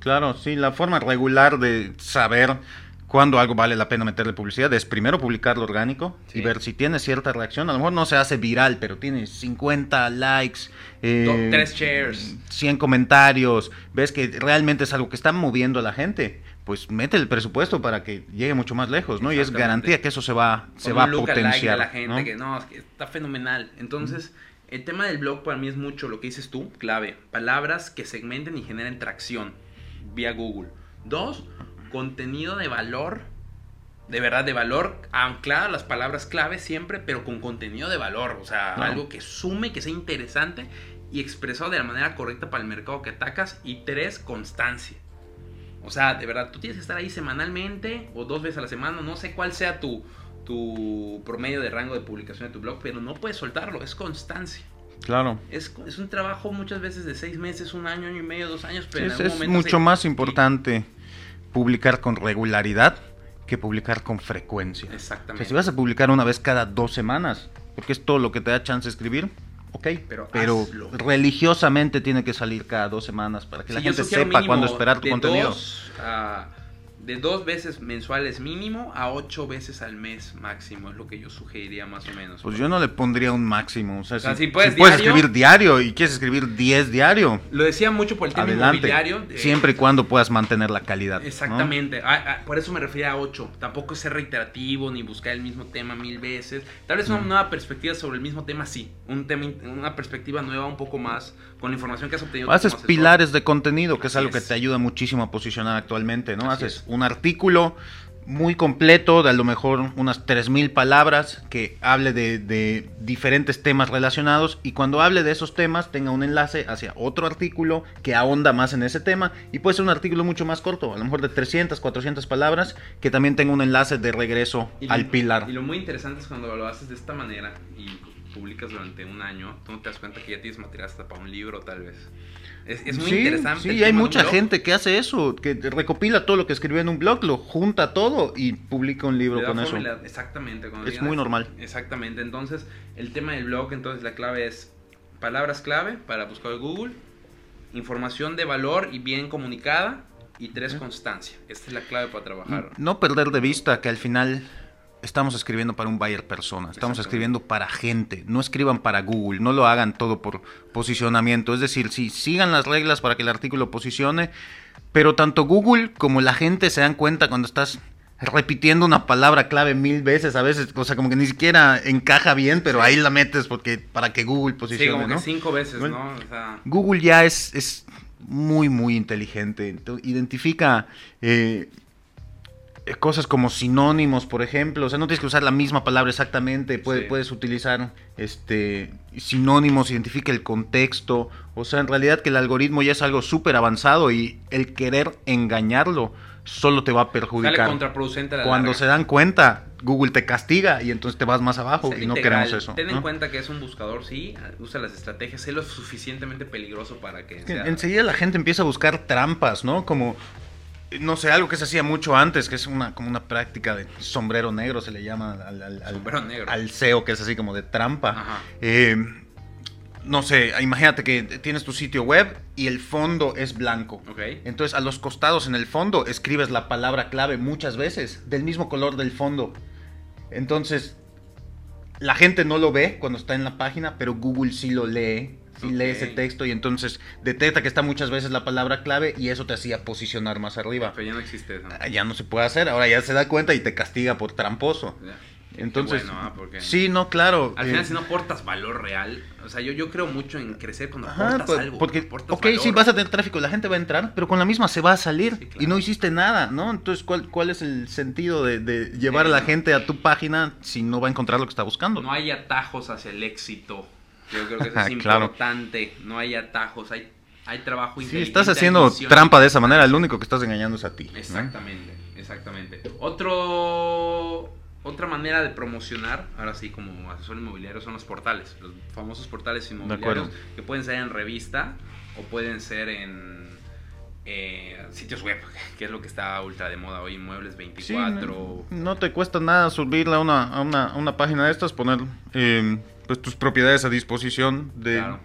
Claro, sí, la forma regular de saber cuándo algo vale la pena meterle publicidad es primero publicarlo orgánico Sí. y ver si tiene cierta reacción. A lo mejor no se hace viral, pero tiene 50 likes, eh, shares. 100 comentarios. Ves que realmente es algo que está moviendo a la gente. Pues mete el presupuesto para que llegue mucho más lejos, ¿no? Y es garantía que eso se va, se va a potenciar. a la gente ¿no? que no, es que está fenomenal. Entonces, el tema del blog para mí es mucho lo que dices tú, clave. Palabras que segmenten y generen tracción vía Google. Dos, contenido de valor, de verdad de valor, anclado a las palabras clave siempre, pero con contenido de valor. O sea, algo que sume, que sea interesante y expresado de la manera correcta para el mercado que atacas. Y tres, constancia. O sea, de verdad, tú tienes que estar ahí semanalmente o dos veces a la semana, no sé cuál sea tu, tu promedio de rango de publicación de tu blog, pero no puedes soltarlo, es constancia. Claro. Es, es un trabajo muchas veces de seis meses, un año, año y medio, dos años, pero en Es, algún es momento mucho se- más importante publicar con regularidad que publicar con frecuencia. O sea, Exactamente. si vas a publicar una vez cada dos semanas, porque es todo lo que te da chance de escribir, ok. Pero Pero, hazlo. religiosamente tiene que salir cada dos semanas para que la Sí, gente sepa mínimo cuándo esperar tu de contenido. dos a- de dos veces mensuales mínimo a ocho veces al mes máximo, es lo que yo sugeriría más o menos. Pues yo no le pondría un máximo. O sea, sea, si, si puedes si puedes diario- escribir diario y quieres escribir 10 diario, Lo decía mucho por el tema adelante. inmobiliario. eh, Siempre y cuando puedas mantener la calidad. ¿no? Exactamente, por eso me refería a 8. Tampoco es ser reiterativo ni buscar el mismo tema mil veces. Tal vez una Mm. nueva perspectiva sobre el mismo tema, sí. Un tema, una perspectiva nueva un poco más con la información que has obtenido. Haces pilares de contenido, que es algo que te ayuda muchísimo a posicionar actualmente, ¿no? Así Haces es. un artículo muy completo, de a lo mejor unas 3.000 palabras, que hable de, de diferentes temas relacionados y cuando hable de esos temas tenga un enlace hacia otro artículo que ahonda más en ese tema y puede ser un artículo mucho más corto, a lo mejor de 300, 400 palabras, que también tenga un enlace de regreso lo- al pilar. Y lo muy interesante es cuando lo haces de esta manera y publicas durante un año, tú no te das cuenta que ya tienes material hasta para un libro, tal vez. Es, es muy sí, interesante. Sí, hay mucha gente que hace eso, que recopila todo lo que escribió en un blog, lo junta todo y publica un libro con eso. Exactamente. Es muy normal. Exactamente. Entonces, el tema del blog, entonces la clave es palabras clave para buscar en Google, información de valor y bien comunicada, y tres, constancia. Esta es la clave para trabajar. No perder de vista que al final estamos escribiendo para un buyer persona, estamos escribiendo para gente, no escriban para Google, no lo hagan todo por posicionamiento, es decir, sí, sigan las reglas para que el artículo posicione, pero tanto Google como la gente se dan cuenta cuando estás repitiendo una palabra clave mil veces a veces, o sea, como que ni siquiera encaja bien, pero ahí la metes porque para que Google Sí, posicione, como que cinco veces, Bueno. ¿no? O sea, Google ya es, es muy, muy inteligente. Identifica eh, cosas como sinónimos, por ejemplo. O sea, no tienes que usar la misma palabra exactamente. Sí. Puedes utilizar este, sinónimos, identifica el contexto. O sea, en realidad que el algoritmo ya es algo súper avanzado y el querer engañarlo solo te va a Sale perjudicar. contraproducente a la Cuando larga. se dan cuenta, Google te castiga y entonces te vas más abajo y no integral. queremos eso. Ten en ¿no? cuenta que es un buscador, sí, usa las estrategias, es lo suficientemente peligroso para que sea... enseguida la gente empieza a buscar trampas, ¿no? Como, no sé, algo que se hacía mucho antes, que es una, como una práctica de sombrero negro, se le llama al, al- al- negro. al SEO, que es así como de trampa. Eh, no sé, imagínate que tienes tu sitio web y el fondo es blanco. Entonces a los costados en el fondo escribes la palabra clave muchas veces, del mismo color del fondo. Entonces, la gente no lo ve cuando está en la página, pero Google sí lo lee, sí lee ese texto y entonces detecta que está muchas veces la palabra clave y eso te hacía posicionar más arriba. Pero ya no existe eso. Ah, Ya no se puede hacer, ahora ya se da cuenta y te castiga por tramposo. Ya. Entonces, bueno, ¿ah? Porque sí, no, claro. Al eh, final, si no aportas valor real, o sea, yo, yo creo mucho en crecer cuando aportas pues, algo. porque, aportas ok, valor. sí, vas a tener tráfico, la gente va a entrar, pero con la misma se va a salir Sí, claro. y no hiciste nada, ¿no? Entonces, ¿cuál, cuál es el sentido de, de llevar a la gente a tu página si no va a encontrar lo que está buscando? No hay atajos hacia el éxito. Yo creo que eso Ah, es claro. importante. No hay atajos, hay, hay trabajo si inteligente. estás hay haciendo trampa de esa manera, el único que estás engañando es a ti. ¿no? Exactamente, exactamente. Otro, otra manera de promocionar, ahora sí, como asesor inmobiliario, son los portales. Los famosos portales inmobiliarios que pueden ser en revista o pueden ser en eh, sitios web, que es lo que está ultra de moda hoy, Muebles Sí, 24. no, no te cuesta nada subirla a una, a una, a una página de estas, poner eh, pues, tus propiedades a disposición de, Claro.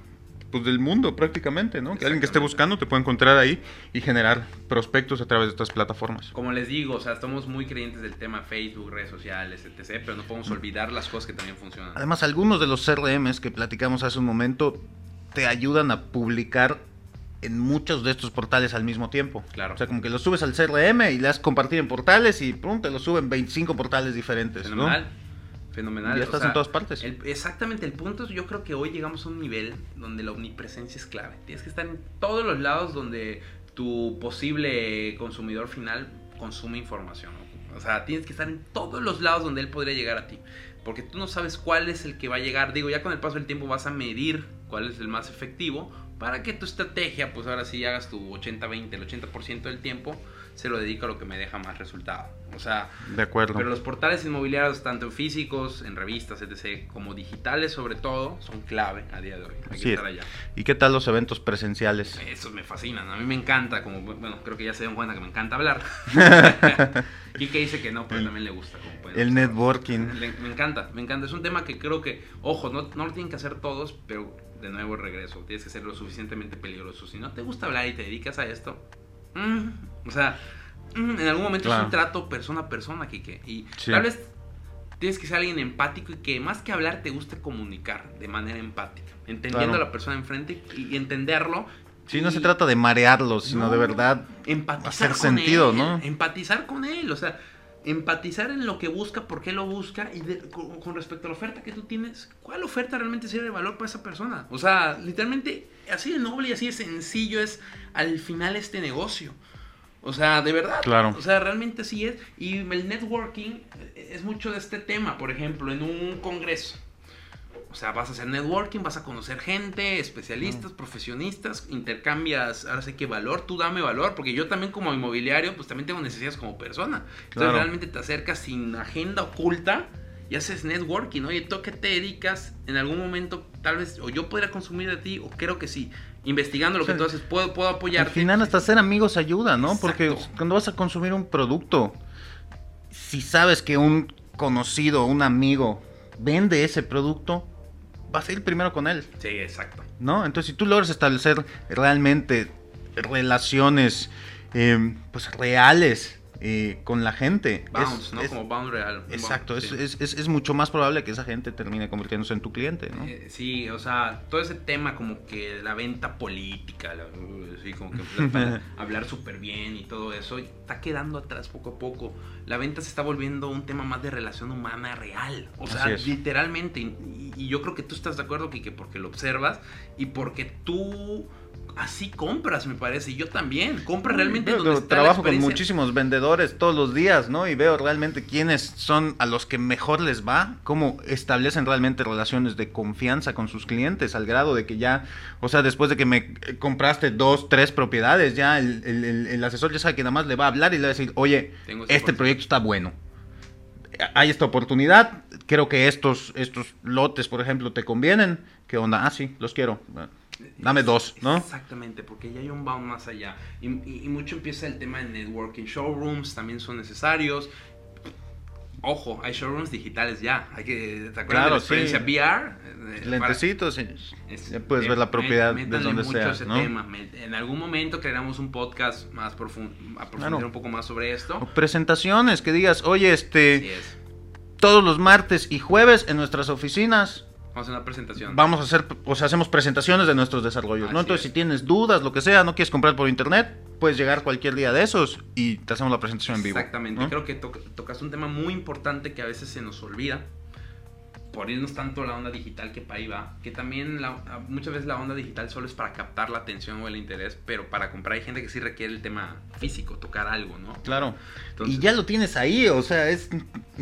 pues, del mundo prácticamente, ¿no? Que alguien que esté buscando te puede encontrar ahí y generar prospectos a través de estas plataformas. Como les digo, o sea, estamos muy creyentes del tema Facebook, redes sociales, etc. Pero no podemos olvidar las cosas que también funcionan. Además, algunos de los CRMs que platicamos hace un momento te ayudan a publicar en muchos de estos portales al mismo tiempo. Claro. O sea, como que los subes al CRM y le das compartir en portales y pum, te los suben 25 portales diferentes, ¿no? Fenomenal. Ya o estás sea, en todas partes. el- exactamente, el punto es yo creo que hoy llegamos a un nivel donde la omnipresencia es clave. Tienes que estar en todos los lados donde tu posible consumidor final consume información. ¿no? O sea, tienes que estar en todos los lados donde él podría llegar a ti. Porque tú no sabes cuál es el que va a llegar. Digo, ya con el paso del tiempo vas a medir cuál es el más efectivo para que tu estrategia, pues ahora sí hagas tu 80-20, el 80% del tiempo se lo dedico a lo que me deja más resultado. O sea, De acuerdo. pero los portales inmobiliarios, tanto físicos, en revistas, etc., como digitales sobre todo, son clave a día de hoy. Hay que estar allá. ¿Y qué tal los eventos presenciales? Esos me fascinan. A mí me encanta, como, bueno, creo que ya se dieron cuenta que me encanta hablar. y que dice que no, pero también le gusta. Como El networking. Le- me encanta, me encanta. Es un tema que creo que, ojo, no, no lo tienen que hacer todos, pero de nuevo regreso. Tienes que ser lo suficientemente peligroso. Si no te gusta hablar y te dedicas a esto, mm, o sea, mm, en algún momento es un trato persona a persona, Kike. Y Sí. tal vez tienes que ser alguien empático y que más que hablar te guste comunicar de manera empática, entendiendo Claro. a la persona enfrente y, y entenderlo. Sí, no se trata de marearlos, sino no, de verdad empatizar hacer con sentido, él, ¿no? Empatizar con él, o sea, empatizar en lo que busca, por qué lo busca y de- con, con respecto a la oferta que tú tienes, ¿cuál oferta realmente sirve de valor para esa persona? O sea, literalmente así de noble y así de sencillo es al final este negocio. O sea, de verdad. Claro. O sea, realmente así es. Y el networking es mucho de este tema, por ejemplo, en un congreso. O sea, vas a hacer networking, vas a conocer gente, especialistas, profesionistas, intercambias, ahora sé qué valor, tú dame valor, porque yo también como inmobiliario, pues también tengo necesidades como persona. Entonces Claro. realmente te acercas sin agenda oculta y haces networking, oye, ¿tú a qué te dedicas? En algún momento, tal vez, o yo podría consumir de ti, o creo que sí. Investigando lo O sea, que tú haces, puedo, puedo Al apoyarte. final hasta ser amigos ayuda, ¿no? Porque cuando vas a consumir un producto, si sabes que un conocido, un amigo vende ese producto, vas a ir primero con él, Sí, exacto. ¿no? Entonces si tú logras establecer realmente relaciones eh, pues reales eh, con la gente, Bounce, es- ¿no? es- como bound real. exacto, es, sí. es- es- mucho más probable que esa gente termine convirtiéndose en tu cliente, ¿no? Eh, sí, o sea, todo ese tema como que la venta política, la- sí, como que para hablar súper bien y todo eso, está quedando atrás poco a poco. La venta se está volviendo un tema más de relación humana real, o sea, literalmente. Y, y yo creo que tú estás de acuerdo, que porque lo observas y porque tú así compras, me parece. Y yo también. Compras realmente Yo donde está la trabajo con muchísimos vendedores todos los días, ¿no? Y veo realmente quiénes son a los que mejor les va, cómo establecen realmente relaciones de confianza con sus clientes, al grado de que ya, o sea, después de que me eh, compraste dos, tres propiedades, ya el, el- el- el asesor ya sabe que nada más le va a hablar y le va a decir, oye, este oportunidad". proyecto está bueno. Hay esta oportunidad, creo que estos, estos lotes, por ejemplo, te convienen. ¿Qué onda? Ah, sí, los quiero. Dame dos, ¿no? Exactamente, porque ya hay un bound más allá. Y, y- y mucho empieza el tema de networking. Showrooms también son necesarios. Ojo, hay showrooms digitales ya. Hay que, ¿Te acuerdas Claro, de la experiencia sí. VR? Eh, para- Lentecitos, ya puedes eh, ver la propiedad de donde mucho sea, ese ¿no? tema. En algún momento crearemos un podcast más profundo, a profundizar Claro. un poco más sobre O esto. presentaciones, que digas, oye, este, es. todos los martes y jueves en nuestras oficinas Vamos a hacer una presentación. vamos a hacer, o sea, hacemos presentaciones de nuestros desarrollos, ¿no? Entonces, es. si tienes dudas, lo que sea, no quieres comprar por internet, puedes llegar cualquier día de esos y te hacemos la presentación en vivo. Exactamente. ¿no? Creo que to- tocaste un tema muy importante que a veces se nos olvida. Por irnos tanto a la onda digital que para ahí va. Que también la- muchas veces la onda digital solo es para captar la atención o el interés. Pero para comprar hay gente que sí requiere el tema físico, tocar algo, ¿no? Claro. Entonces- y ya lo tienes ahí, o sea, es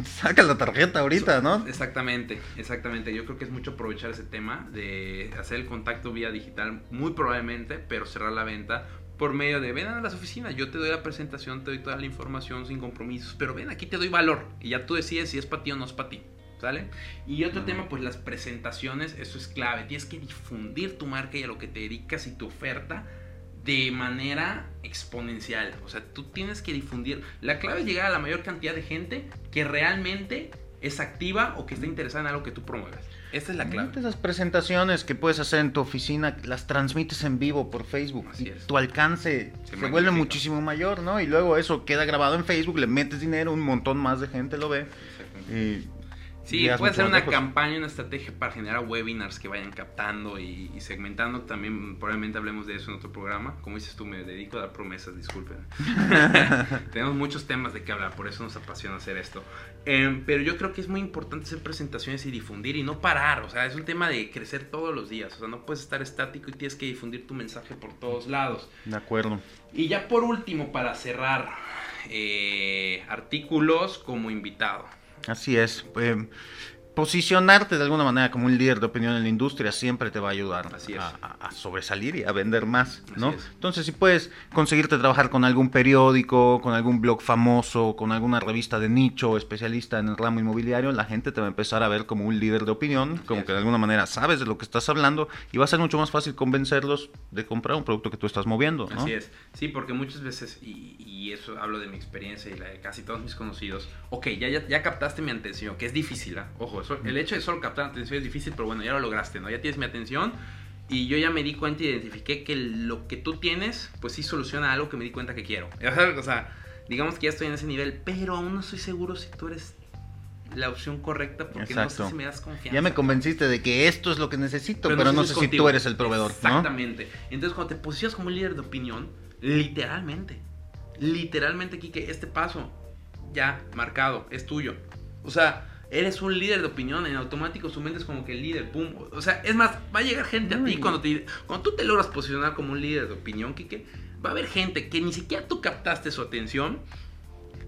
saca la tarjeta ahorita, ¿no? Exactamente, exactamente. Yo creo que es mucho aprovechar ese tema de hacer el contacto vía digital, muy probablemente, pero cerrar la venta por medio de ven a las oficinas, yo te doy la presentación, te doy toda la información sin compromisos, pero ven, aquí te doy valor y ya tú decides si es para ti o no es para ti. ¿Sale? Y otro tema, pues las presentaciones, eso es clave. Tienes que difundir tu marca y a lo que te dedicas y tu oferta de manera exponencial. O sea, tú tienes que difundir. La clave es llegar a la mayor cantidad de gente que realmente es activa o que está interesada en algo que tú promueves. Esa es la clave. Esas presentaciones que puedes hacer en tu oficina, las transmites en vivo por Facebook. Así y es. Tu alcance Se se, vuelve muchísimo mayor, ¿no? Y luego eso queda grabado en Facebook, le metes dinero, un montón más de gente lo ve. Y Sí, puede ser una lejos. campaña, una estrategia para generar webinars que vayan captando y, y segmentando. También probablemente hablemos de eso en otro programa. Como dices tú, me dedico a dar promesas, disculpen. Tenemos muchos temas de qué hablar, por eso nos apasiona hacer esto. Em, pero yo creo que es muy importante hacer presentaciones y difundir y no parar. O sea, es un tema de crecer todos los días. O sea, no puedes estar estático y tienes que difundir tu mensaje por todos lados. De acuerdo. Y ya por último, para cerrar, eh, artículos como invitado. Así es. eh, posicionarte de alguna manera como un líder de opinión en la industria siempre te va a ayudar a, sobresalir y a vender más, ¿no? Entonces, si puedes conseguirte trabajar con algún periódico, con algún blog famoso, con alguna revista de nicho especialista en el ramo inmobiliario, la gente te va a empezar a ver como un líder de opinión, como es. que de alguna manera sabes de lo que estás hablando y va a ser mucho más fácil convencerlos de comprar un producto que tú estás moviendo, ¿no? Así es. Sí, porque muchas veces, y, y eso hablo de mi experiencia y la de casi todos mis conocidos, ok, ya, ya, ya captaste mi atención, que es difícil, ¿ah? Ojo, el hecho de solo captar atención es difícil, pero bueno, ya lo lograste, ¿no? Ya tienes mi atención y yo ya me di cuenta y identifiqué que lo que tú tienes, pues sí soluciona algo que me di cuenta que quiero. O sea, digamos que ya estoy en ese nivel, pero aún no estoy seguro si tú eres la opción correcta porque no Exacto. sé si me das confianza. Ya me convenciste de que esto es lo que necesito, pero, no, es sé si tú eres el proveedor, ¿no? Exactamente. Entonces, cuando te posicionas como un líder de opinión, literalmente, literalmente, Kike, este paso ya marcado es tuyo. O sea, eres un líder de opinión, en automático su mente es como que el líder, pum. O sea, es más, va a llegar gente a ti y- cuando, te, cuando tú te logras posicionar como un líder de opinión, Kike. Va a haber gente que ni siquiera tú captaste su atención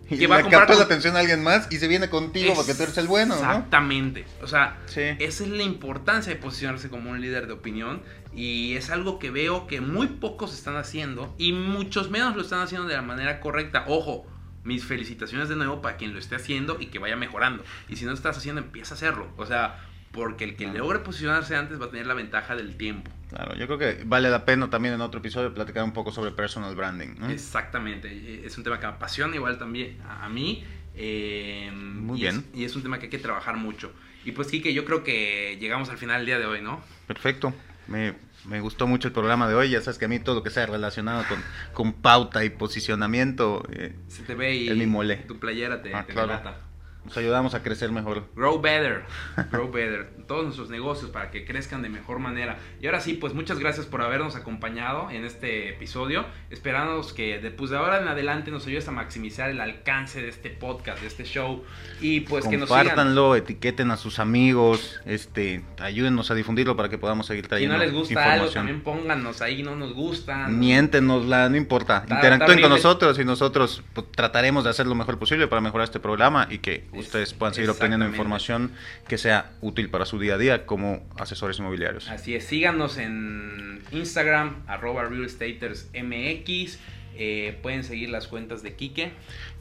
Y que va a le captas la atención a alguien más y se viene contigo porque tú eres el bueno, ¿no? Exactamente. O sea, Sí. esa es la importancia de posicionarse como un líder de opinión y es algo que veo que muy pocos están haciendo y muchos menos lo están haciendo de la manera correcta. Ojo, mis felicitaciones de nuevo para quien lo esté haciendo y que vaya mejorando. Y si no lo estás haciendo, empieza a hacerlo. O sea, porque el que Claro. logre posicionarse antes va a tener la ventaja del tiempo. Claro, yo creo que vale la pena también en otro episodio platicar un poco sobre personal branding. ¿no? Exactamente, eh, es un tema que me apasiona igual también a a mí. eh, Muy y bien. Es, y es un tema que hay que trabajar mucho. Y pues, Kike, yo creo que llegamos al final del día de hoy, ¿no? Perfecto. Me, me gustó mucho el programa de hoy. Ya sabes que a mí todo lo que sea relacionado con, con pauta y posicionamiento. eh, Se te ve y Es mi mole. tu playera te, Ah, te claro. Nos ayudamos a crecer mejor. Grow better, grow better. Todos nuestros negocios para que crezcan de mejor manera. Y ahora sí, pues muchas gracias por habernos acompañado en este episodio. Esperamos que después de ahora en adelante nos ayudes a maximizar el alcance de este podcast, de este show. Y pues que nos sigan. Compártanlo, etiqueten a sus amigos, este, ayúdennos a difundirlo para que podamos seguir Si trayendo no les gusta algo, también pónganos ahí, no nos gusta. Miéntenosla, no importa. Interactúen con nosotros y nosotros pues, trataremos de hacer lo mejor posible para mejorar este programa y que ustedes puedan seguir obteniendo información que sea útil para su día a día como asesores inmobiliarios. Así es, síganos en Instagram, arroba realestatersmx. Eh, pueden seguir las cuentas de Quique.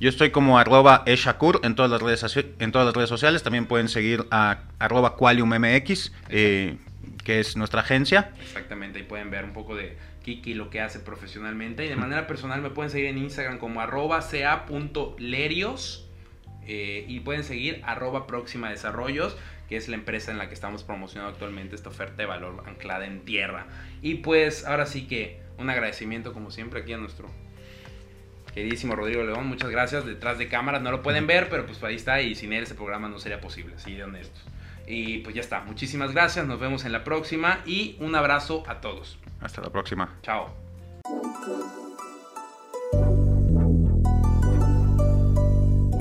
Yo estoy como arroba eshakur en todas las redes, en todas las redes sociales. También pueden seguir a arroba qualiummx, eh, que es nuestra agencia. Exactamente, ahí pueden ver un poco de Kiki lo que hace profesionalmente. Y de manera personal me pueden seguir en Instagram como arroba ca.lerios. eh, y pueden seguir arroba próxima desarrollos, que es la empresa en la que estamos promocionando actualmente esta oferta de valor anclada en tierra. Y pues ahora sí que un agradecimiento como siempre aquí a nuestro queridísimo Rodrigo León. Muchas gracias. Detrás de cámaras no lo pueden ver, pero pues ahí está y sin él ese programa no sería posible, así de honestos. Y pues ya está. Muchísimas gracias. Nos vemos en la próxima y un abrazo a todos. Hasta la próxima. Chao.